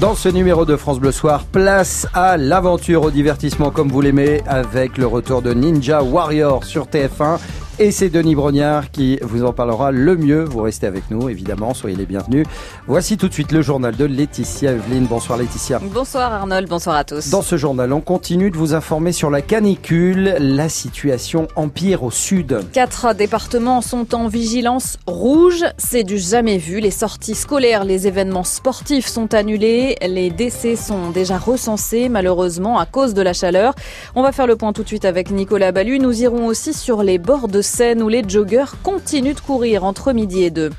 Dans ce numéro de France Bleu Soir, place à l'aventure, au divertissement comme vous l'aimez, avec le retour de Ninja Warrior sur TF1 et c'est Denis Brognard qui vous en parlera le mieux. Vous restez avec nous, évidemment, soyez les bienvenus. Voici tout de suite le journal de Laetitia Evelyne. Bonsoir Laetitia. Bonsoir Arnold, bonsoir à tous. Dans ce journal, on continue de vous informer sur la canicule. La situation empire au sud. Quatre départements sont en vigilance rouge. C'est du jamais vu. Les sorties scolaires, les événements sportifs sont annulés. Les décès sont déjà recensés, malheureusement, à cause de la chaleur. On va faire le point tout de suite avec Nicolas Ballu. Nous irons aussi sur les bords de Seine où les joggeurs continuent de courir entre midi et deux.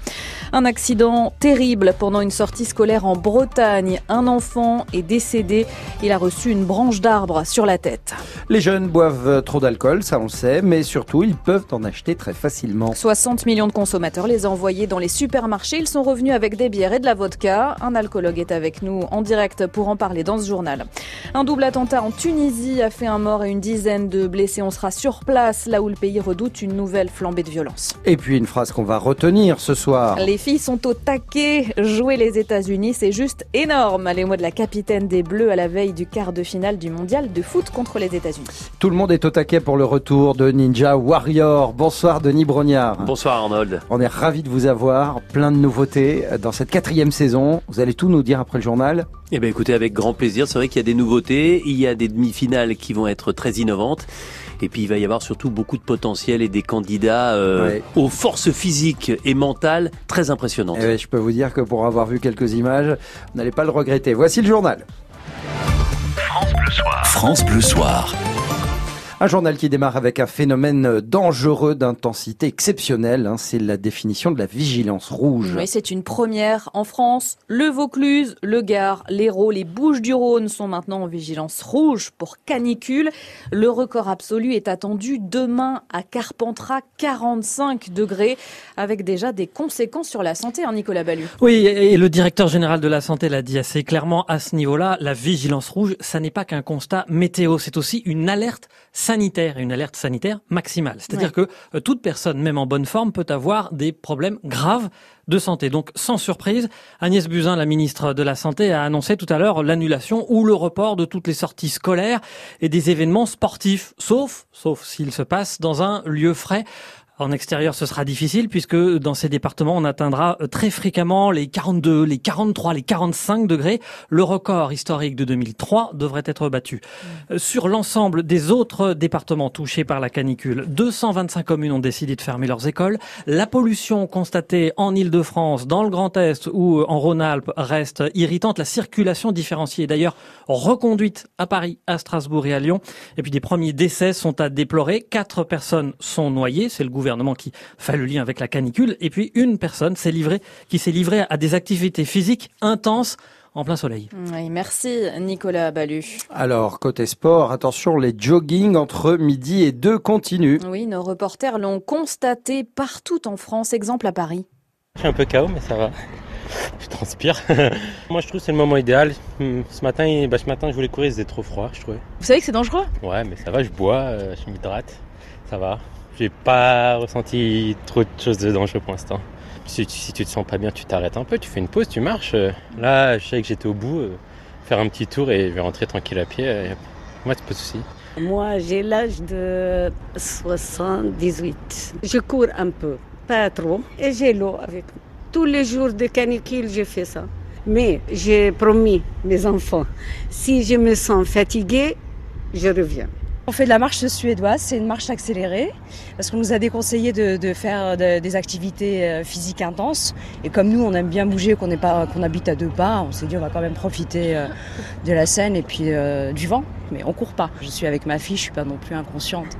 Un accident terrible pendant une sortie scolaire en Bretagne. Un enfant est décédé. Il a reçu une branche d'arbre sur la tête. Les jeunes boivent trop d'alcool, ça on le sait, mais surtout ils peuvent en acheter très facilement. 60 millions de consommateurs les ont envoyés dans les supermarchés. Ils sont revenus avec des bières et de la vodka. Un alcoologue est avec nous en direct pour en parler dans ce journal. Un double attentat en Tunisie a fait un mort et une dizaine de blessés. On sera sur place, là où le pays redoute une nouvelle flambée de violence. Et puis une phrase qu'on va retenir ce soir. Les filles sont au taquet. Jouer les États-Unis, c'est juste énorme. Les mots de la capitaine des Bleus à la veille du quart de finale du mondial de foot contre les États-Unis. Tout le monde est au taquet pour le retour de Ninja Warrior. Bonsoir Denis Brognard. Bonsoir Arnold. On est ravis de vous avoir. Plein de nouveautés dans cette quatrième saison. Vous allez tout nous dire après le journal. Eh bien écoutez, avec grand plaisir. C'est vrai qu'il y a des nouveautés. Il y a des demi-finales qui vont être très innovantes. Et puis il va y avoir surtout beaucoup de potentiel et des candidats euh, ouais. aux forces physiques et mentales très impressionnantes. Eh je peux vous dire que pour avoir vu quelques images, vous n'allez pas le regretter. Voici le journal. France Bleu Soir. France Bleu Soir. Un journal qui démarre avec un phénomène dangereux d'intensité exceptionnelle. Hein, c'est la définition de la vigilance rouge. Oui, c'est une première en France. Le Vaucluse, le Gard, l'Hérault, les Bouches-du-Rhône sont maintenant en vigilance rouge pour canicule. Le record absolu est attendu demain à Carpentras, 45 degrés, avec déjà des conséquences sur la santé, hein, Nicolas Ballu. Oui, et le directeur général de la santé l'a dit assez clairement à ce niveau-là. La vigilance rouge, ça n'est pas qu'un constat météo, c'est aussi une alerte sanitaire et une alerte sanitaire maximale. C'est-à-dire ouais. que euh, toute personne, même en bonne forme, peut avoir des problèmes graves de santé. Donc, sans surprise, Agnès Buzyn, la ministre de la Santé, a annoncé tout à l'heure l'annulation ou le report de toutes les sorties scolaires et des événements sportifs, sauf, sauf s'ils se passent dans un lieu frais. En extérieur, ce sera difficile puisque dans ces départements, on atteindra très fréquemment les 42, les 43, les 45 degrés. Le record historique de 2003 devrait être battu. Mmh. Sur l'ensemble des autres départements touchés par la canicule, 225 communes ont décidé de fermer leurs écoles. La pollution constatée en Ile-de-France, dans le Grand Est ou en Rhône-Alpes reste irritante. La circulation différenciée est d'ailleurs reconduite à Paris, à Strasbourg et à Lyon. Et puis des premiers décès sont à déplorer. Quatre personnes sont noyées. C'est le gouvernement qui fait le lien avec la canicule. Et puis une personne s'est livrée, qui s'est livrée à des activités physiques intenses en plein soleil. Oui, merci Nicolas Ballu. Alors, côté sport, attention, les joggings entre midi et deux continuent. Oui, nos reporters l'ont constaté partout en France, exemple à Paris. Je suis un peu KO, mais ça va. Je transpire. Moi, je trouve que c'est le moment idéal. Ce matin, bah, ce matin, je voulais courir, c'était trop froid, je trouvais. Vous savez que c'est dangereux? Ouais, mais ça va, je bois, euh, je m'hydrate, ça va. J'ai pas ressenti trop de choses de dangereux pour l'instant. Si, si, tu te sens pas bien, tu t'arrêtes un peu, tu fais une pause, tu marches. Là, je sais que j'étais au bout, euh, faire un petit tour et je vais rentrer tranquille à pied. Euh, moi, c'est pas de souci. Moi, j'ai l'âge de 78. Je cours un peu, pas trop, et j'ai l'eau avec moi. Tous les jours de canicule, je fais ça. Mais j'ai promis mes enfants, si je me sens fatiguée, je reviens. On fait de la marche suédoise, c'est une marche accélérée, parce qu'on nous a déconseillé de, faire de, des activités physiques intenses. Et comme nous, on aime bien bouger, qu'on qu'on habite à deux pas, on s'est dit on va quand même profiter euh, de la scène et puis euh, du vent. Mais on court pas. Je suis avec ma fille, je suis pas non plus inconsciente.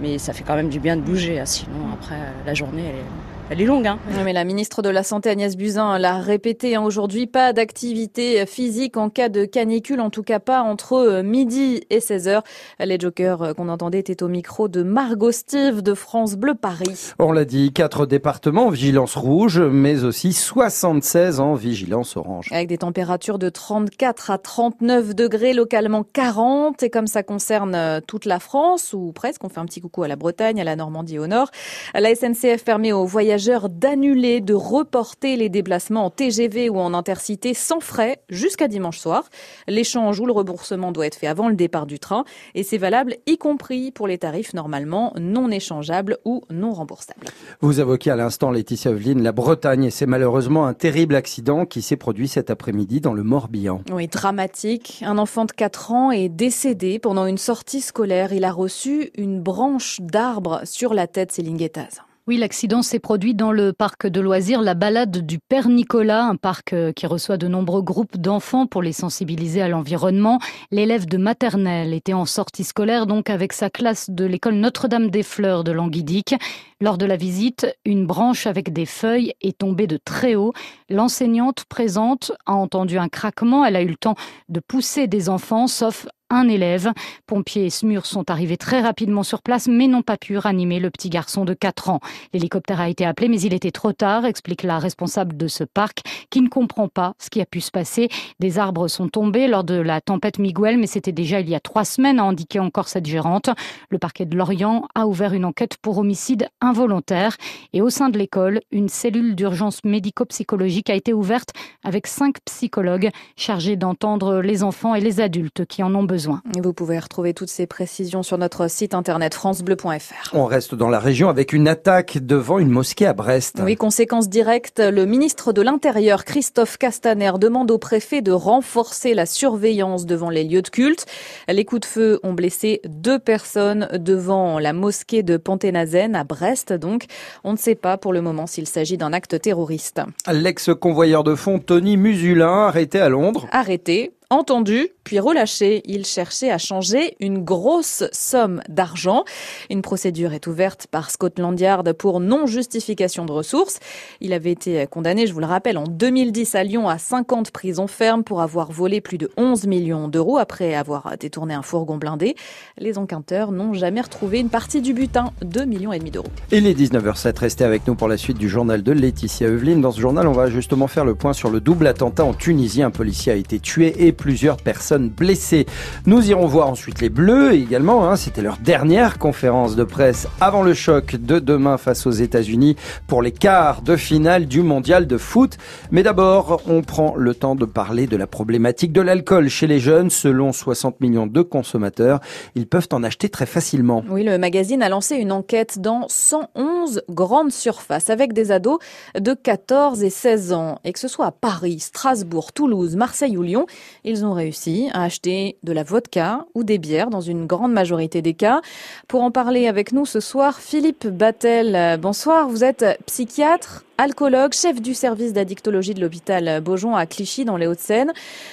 Mais ça fait quand même du bien de bouger, sinon après la journée, elle est, elle est longue. Hein. Oui, mais la ministre de la Santé Agnès Buzyn l'a répété hein, aujourd'hui, pas d'activité physique en cas de canicule, en tout cas pas entre midi et 16 heures. Les jokers qu'on entendait étaient au micro de Margot Steve de France Bleu Paris. On l'a dit, quatre départements en vigilance rouge, mais aussi 76 en vigilance orange. Avec des températures de 34 à 39 degrés, localement 40, et comme ça concerne toute la France, ou presque, on fait un petit coucou à la Bretagne, à la Normandie au nord. La SNCF permet aux voyageurs voyageurs d'annuler, de reporter les déplacements en TGV ou en intercité sans frais jusqu'à dimanche soir. L'échange ou le remboursement doit être fait avant le départ du train et c'est valable y compris pour les tarifs normalement non échangeables ou non remboursables. Vous évoquez à l'instant, Laetitia Eveline, la Bretagne et c'est malheureusement un terrible accident qui s'est produit cet après-midi dans le Morbihan. Oui, dramatique. Un enfant de 4 ans est décédé pendant une sortie scolaire. Il a reçu une branche d'arbre sur la tête, Céline Guettaz. Oui, l'accident s'est produit dans le parc de loisirs La Balade du Père Nicolas, un parc euh, qui reçoit de nombreux groupes d'enfants pour les sensibiliser à l'environnement. L'élève de maternelle était en sortie scolaire donc avec sa classe de l'école Notre-Dame des Fleurs de Languidic. Lors de la visite, une branche avec des feuilles est tombée de très haut. L'enseignante présente a entendu un craquement. Elle a eu le temps de pousser des enfants, sauf un élève. Pompiers et SMUR sont arrivés très rapidement sur place, mais n'ont pas pu ranimer le petit garçon de 4 ans. L'hélicoptère a été appelé, mais il était trop tard, explique la responsable de ce parc, qui ne comprend pas ce qui a pu se passer. Des arbres sont tombés lors de la tempête Miguel, mais c'était déjà il y a trois semaines, a indiqué encore cette gérante. Le parquet de Lorient a ouvert une enquête pour homicide involontaire. Et au sein de l'école, une cellule d'urgence médico-psychologique a été ouverte avec cinq psychologues chargés d'entendre les enfants et les adultes qui en ont besoin. Vous pouvez retrouver toutes ces précisions sur notre site internet francebleu.fr. On reste dans la région avec une attaque devant une mosquée à Brest. Oui, conséquence directe, le ministre de l'Intérieur, Christophe Castaner, demande au préfet de renforcer la surveillance devant les lieux de culte. Les coups de feu ont blessé deux personnes devant la mosquée de Panténazen à Brest. Donc, on ne sait pas pour le moment s'il s'agit d'un acte terroriste. L'ex-convoyeur de fonds Tony Musulin, arrêté à Londres. Arrêté entendu, puis relâché. Il cherchait à changer une grosse somme d'argent. Une procédure est ouverte par Scotland Yard pour non-justification de ressources. Il avait été condamné, je vous le rappelle, en 2010 à Lyon à 50 prisons fermes pour avoir volé plus de 11 millions d'euros après avoir détourné un fourgon blindé. Les enquêteurs n'ont jamais retrouvé une partie du butin, 2 millions et demi d'euros. Et les 19h07, restez avec nous pour la suite du journal de Laetitia Eveline. Dans ce journal, on va justement faire le point sur le double attentat en Tunisie. Un policier a été tué et plusieurs personnes blessées. Nous irons voir ensuite les Bleus également. Hein, C'était leur dernière conférence de presse avant le choc de demain face aux États-Unis pour les quarts de finale du mondial de foot. Mais d'abord, on prend le temps de parler de la problématique de l'alcool chez les jeunes. Selon 60 millions de consommateurs, ils peuvent en acheter très facilement. Oui, le magazine a lancé une enquête dans 111 grandes surfaces avec des ados de 14 et 16 ans. Et que ce soit à Paris, Strasbourg, Toulouse, Marseille ou Lyon, ils ont réussi à acheter de la vodka ou des bières dans une grande majorité des cas. Pour en parler avec nous ce soir, Philippe Battel. Bonsoir, vous êtes psychiatre, alcoologue, chef du service d'addictologie de l'hôpital Beaujon à Clichy dans les Hauts-de-Seine.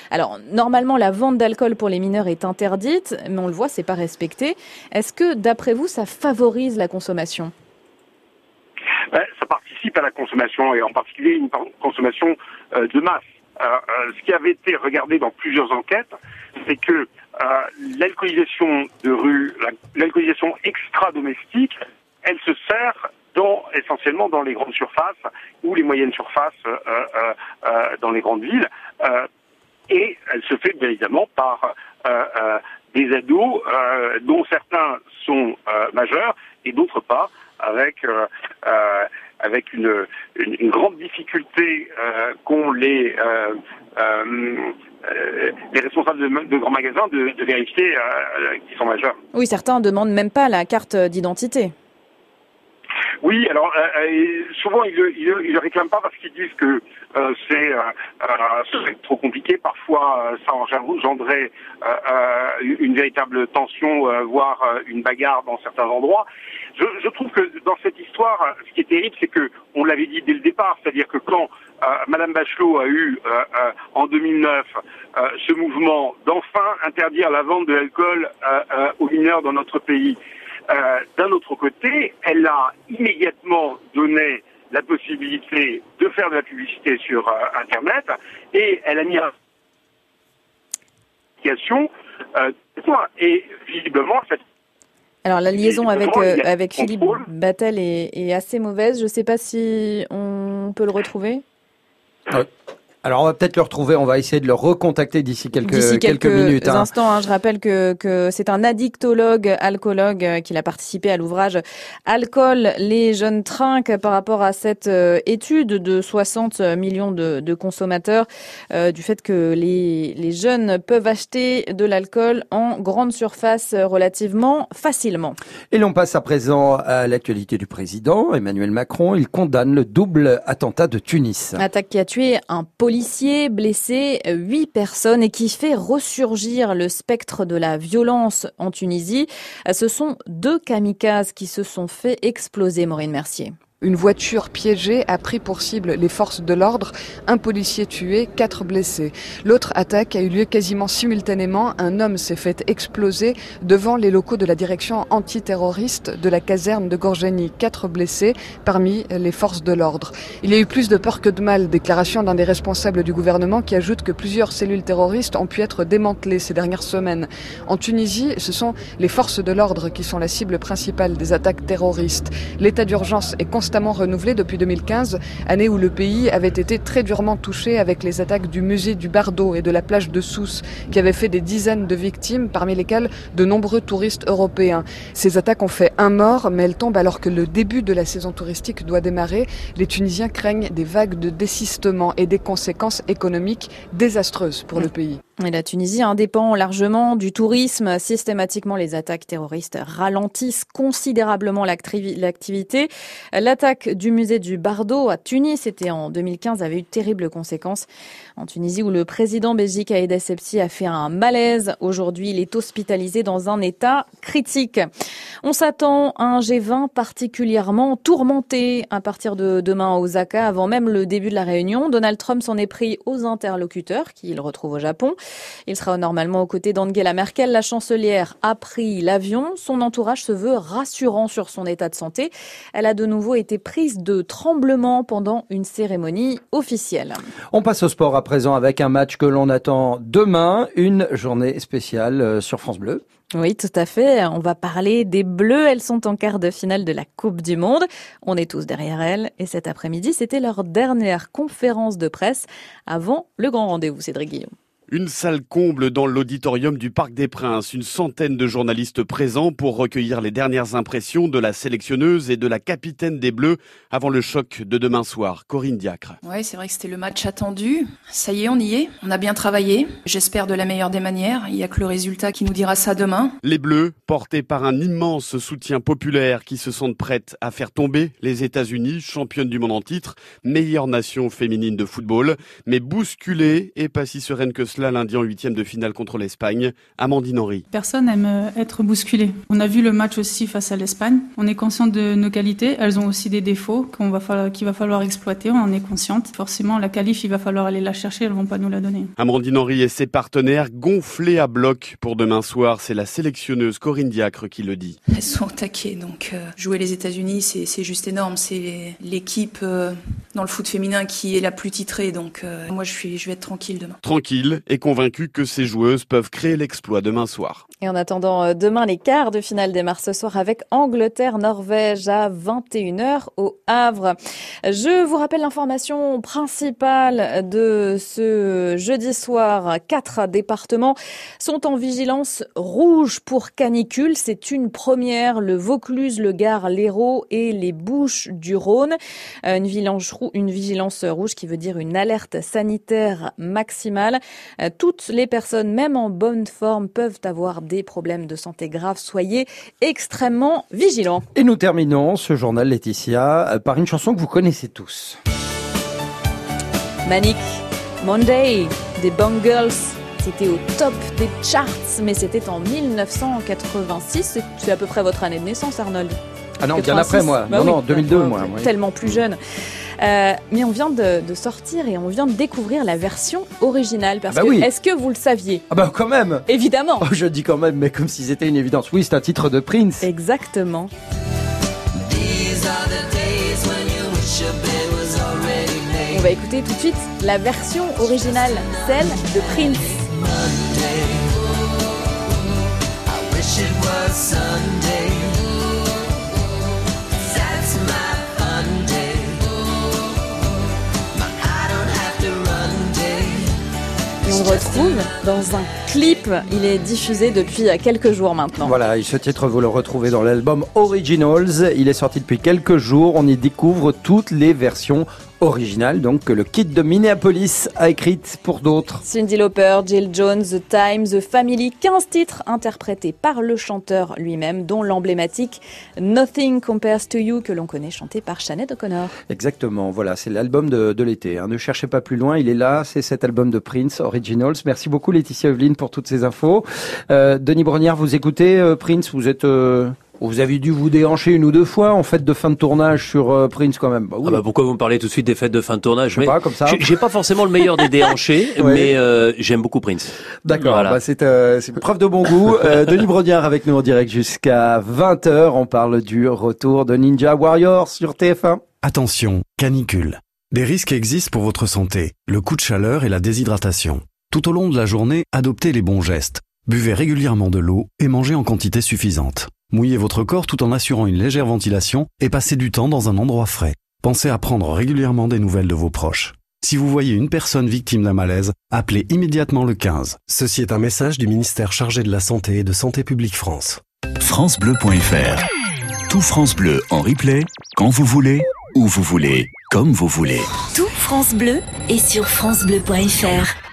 Alors, normalement, la vente d'alcool pour les mineurs est interdite, mais on le voit, c'est pas respecté. Est-ce que, d'après vous, ça favorise la consommation? Ben, Ça participe à la consommation et en particulier une consommation euh, de masse. Euh, euh, ce qui avait été regardé dans plusieurs enquêtes, c'est que euh, l'alcoolisation de rue, l'alcoolisation extra-domestique, elle se sert essentiellement dans les grandes surfaces ou les moyennes surfaces dans les grandes villes. et elle se fait bien évidemment par des ados dont certains sont majeurs et d'autres pas, avec avec une, une, grande difficulté euh, qu'ont les, euh, euh, les responsables de, de, grands magasins de, de vérifier qu'ils sont majeurs. Oui, certains ne demandent même pas la carte d'identité. Oui, alors souvent ils le, ils, le, réclament pas parce qu'ils disent que euh, c'est euh, trop compliqué. Parfois, ça engendrait une véritable tension, voire une bagarre dans certains endroits. Je, je, trouve que dans cette histoire, ce qui est terrible, c'est que on l'avait dit dès le départ, c'est-à-dire que quand euh, Madame Bachelot a eu euh, euh, en 2009 ce mouvement d'enfin interdire la vente de l'alcool aux mineurs dans notre pays, d'un autre côté, elle a immédiatement donné la possibilité de faire de la publicité sur Internet et elle a mis application et visiblement cette alors la liaison avec, euh, avec Philippe Battel est, est, assez mauvaise. Je ne sais pas si on peut le retrouver. Alors on va peut-être le retrouver, on va essayer de le recontacter d'ici quelques, quelques, minutes. Hein. instants, hein. je rappelle que, que c'est un addictologue, alcoologue, euh, qui a participé à l'ouvrage Alcool, les jeunes trinquent par rapport à cette euh, étude de 60 millions de, de consommateurs euh, du fait que les, les jeunes peuvent acheter de l'alcool en grande surface relativement facilement. Et l'on passe à présent à l'actualité du président Emmanuel Macron. Il condamne le double attentat de Tunis. Attaque qui a tué un policier, blessé huit personnes et qui fait ressurgir le spectre de la violence en Tunisie. Ce sont deux kamikazes qui se sont fait exploser, Maureen Mercier. Une voiture piégée a pris pour cible les forces de l'ordre, un policier tué, quatre blessés. L'autre attaque a eu lieu quasiment simultanément. Un homme s'est fait exploser devant les locaux de la direction antiterroriste de la caserne de Gorgeni. Quatre blessés parmi les forces de l'ordre. Il y a eu plus de peur que de mal, déclaration d'un des responsables du gouvernement qui ajoute que plusieurs cellules terroristes ont pu être démantelées ces dernières semaines. En Tunisie, ce sont les forces de l'ordre qui sont la cible principale des attaques terroristes. L'état d'urgence est constamment renouvelé depuis 2015, année où le pays avait été très durement touché avec les attaques du musée du Bardo et de la plage de Sousse, qui avaient fait des dizaines de victimes, parmi lesquelles de nombreux touristes européens. Ces attaques ont fait un mort, mais elles tombent alors que le début de la saison touristique doit démarrer. Les Tunisiens craignent des vagues de désistement et des conséquences économiques désastreuses pour le pays. La Tunisie indépend largement du tourisme. Systématiquement, les attaques terroristes ralentissent considérablement l'activité. L'attaque du musée du Bardo à Tunis, c'était en 2015, avait eu de terribles conséquences. En Tunisie, où le président Béji Aïd Essebsi a fait un malaise. Aujourd'hui, il est hospitalisé dans un état critique. On s'attend à un G20 particulièrement tourmenté à partir de demain à Osaka, avant même le début de la réunion. Donald Trump s'en est pris aux interlocuteurs qu'il retrouve au Japon. Il sera normalement aux côtés d'Angela Merkel. La chancelière a pris l'avion. Son entourage se veut rassurant sur son état de santé. Elle a de nouveau été prise de tremblement pendant une cérémonie officielle. On passe au sport à présent avec un match que l'on attend demain, une journée spéciale euh, sur France Bleu. Oui, tout à fait. On va parler des Bleus. Elles sont en quart de finale de la Coupe du Monde. On est tous derrière elles. Et cet après-midi, c'était leur dernière conférence de presse avant le grand rendez-vous, Cédric Guillaume. Une salle comble dans l'auditorium du Parc des Princes, une centaine de journalistes présents pour recueillir les dernières impressions de la sélectionneuse et de la capitaine des Bleus avant le choc de demain soir. Corinne Diacre. Ouais, c'est vrai que c'était le match attendu. Ça y est, on y est. On a bien travaillé. J'espère de la meilleure des manières. Il n'y a que le résultat qui nous dira ça demain. Les Bleus, portés par un immense soutien populaire qui se sentent prêtes à faire tomber les États-Unis, championnes du monde en titre, meilleure nation féminine de football, mais bousculées et pas si sereines que cela lundi en huitième de finale contre l'Espagne. Amandine Henry. Personne aime euh, être bousculé. On a vu le match aussi face à l'Espagne. On est conscient de nos qualités. Elles ont aussi des défauts qu'on va falloir, qu'il va falloir exploiter. On en est consciente. Forcément, la qualif, il va falloir aller la chercher. Elles vont pas nous la donner. Amandine Henry et ses partenaires gonflés à bloc pour demain soir. C'est la sélectionneuse Corinne Diacre qui le dit. Elles sont taquées. Donc, euh, jouer les États-Unis, c'est juste énorme. C'est l'équipe euh, dans le foot féminin qui est la plus titrée. Donc, moi, je, suis, je vais être tranquille demain. Tranquille est convaincu que ces joueuses peuvent créer l'exploit demain soir. Et en attendant euh, demain les quarts de finale démarrent ce soir avec Angleterre-Norvège à 21h au Havre. Je vous rappelle l'information principale de ce jeudi soir. Quatre départements sont en vigilance rouge pour canicule. C'est une première. Le Vaucluse, le Gard, l'Hérault et les Bouches du Rhône. Euh, une vigilance, une vigilance rouge qui veut dire une alerte sanitaire maximale. Euh, toutes les personnes, même en bonne forme, peuvent avoir des problèmes de santé graves. Soyez extrêmement vigilants. Et nous terminons ce journal, Laetitia, euh, par une chanson que vous connaissez tous. Manic Monday des Bungles. C'était au top des charts, mais c'était en 1986. C'est à peu près votre année de naissance, Arnold. Ah non, bien après moi. Bah non, oui. non, 2002 Ouais, moi. Tellement plus jeune. Euh, mais on vient de, de sortir et on vient de découvrir la version originale. Parce Ah bah que, oui. est-ce que vous le saviez? Ah bah quand même Évidemment Oh, Je dis quand même, mais comme si c'était une évidence. Oui, c'est un titre de Prince. Exactement. On va écouter tout de suite la version originale, celle de Prince. On retrouve dans un clip. Il est diffusé depuis quelques jours maintenant. Voilà, ce titre, vous le retrouvez dans l'album Originals. Il est sorti depuis quelques jours. On y découvre toutes les versions originale, donc que le kit de Minneapolis a écrite pour d'autres. Cindy Lauper, Jill Jones, The Times, The Family, 15 titres interprétés par le chanteur lui-même, dont l'emblématique Nothing Compares to You que l'on connaît chanté par Sinead O'Connor. Exactement, voilà, c'est l'album de, de l'été. Hein. Ne cherchez pas plus loin, il est là, c'est cet album de Prince, Originals. Merci beaucoup Laetitia Evelyn pour toutes ces infos. Euh, Denis Brognard, vous écoutez euh, Prince, vous êtes... Euh vous avez dû vous déhancher une ou deux fois en fait de fin de tournage sur euh, Prince quand même. Bah, oui. ah bah pourquoi vous me parlez tout de suite des fêtes de fin de tournage Je sais pas comme ça. J'ai pas forcément le meilleur des déhanchés, mais euh, j'aime beaucoup Prince. D'accord, voilà. bah c'est euh, preuve de bon goût. Euh, Denis Brodiard avec nous en direct jusqu'à 20h. On parle du retour de Ninja Warrior sur TF1. Attention, canicule. Des risques existent pour votre santé, le coup de chaleur et la déshydratation. Tout au long de la journée, adoptez les bons gestes. Buvez régulièrement de l'eau et mangez en quantité suffisante. Mouillez votre corps tout en assurant une légère ventilation et passez du temps dans un endroit frais. Pensez à prendre régulièrement des nouvelles de vos proches. Si vous voyez une personne victime d'un malaise, appelez immédiatement le 15. Ceci est un message du ministère chargé de la Santé et de Santé publique France. FranceBleu.fr Tout France Bleu en replay, quand vous voulez, où vous voulez, comme vous voulez. Tout France Bleu est sur FranceBleu.fr.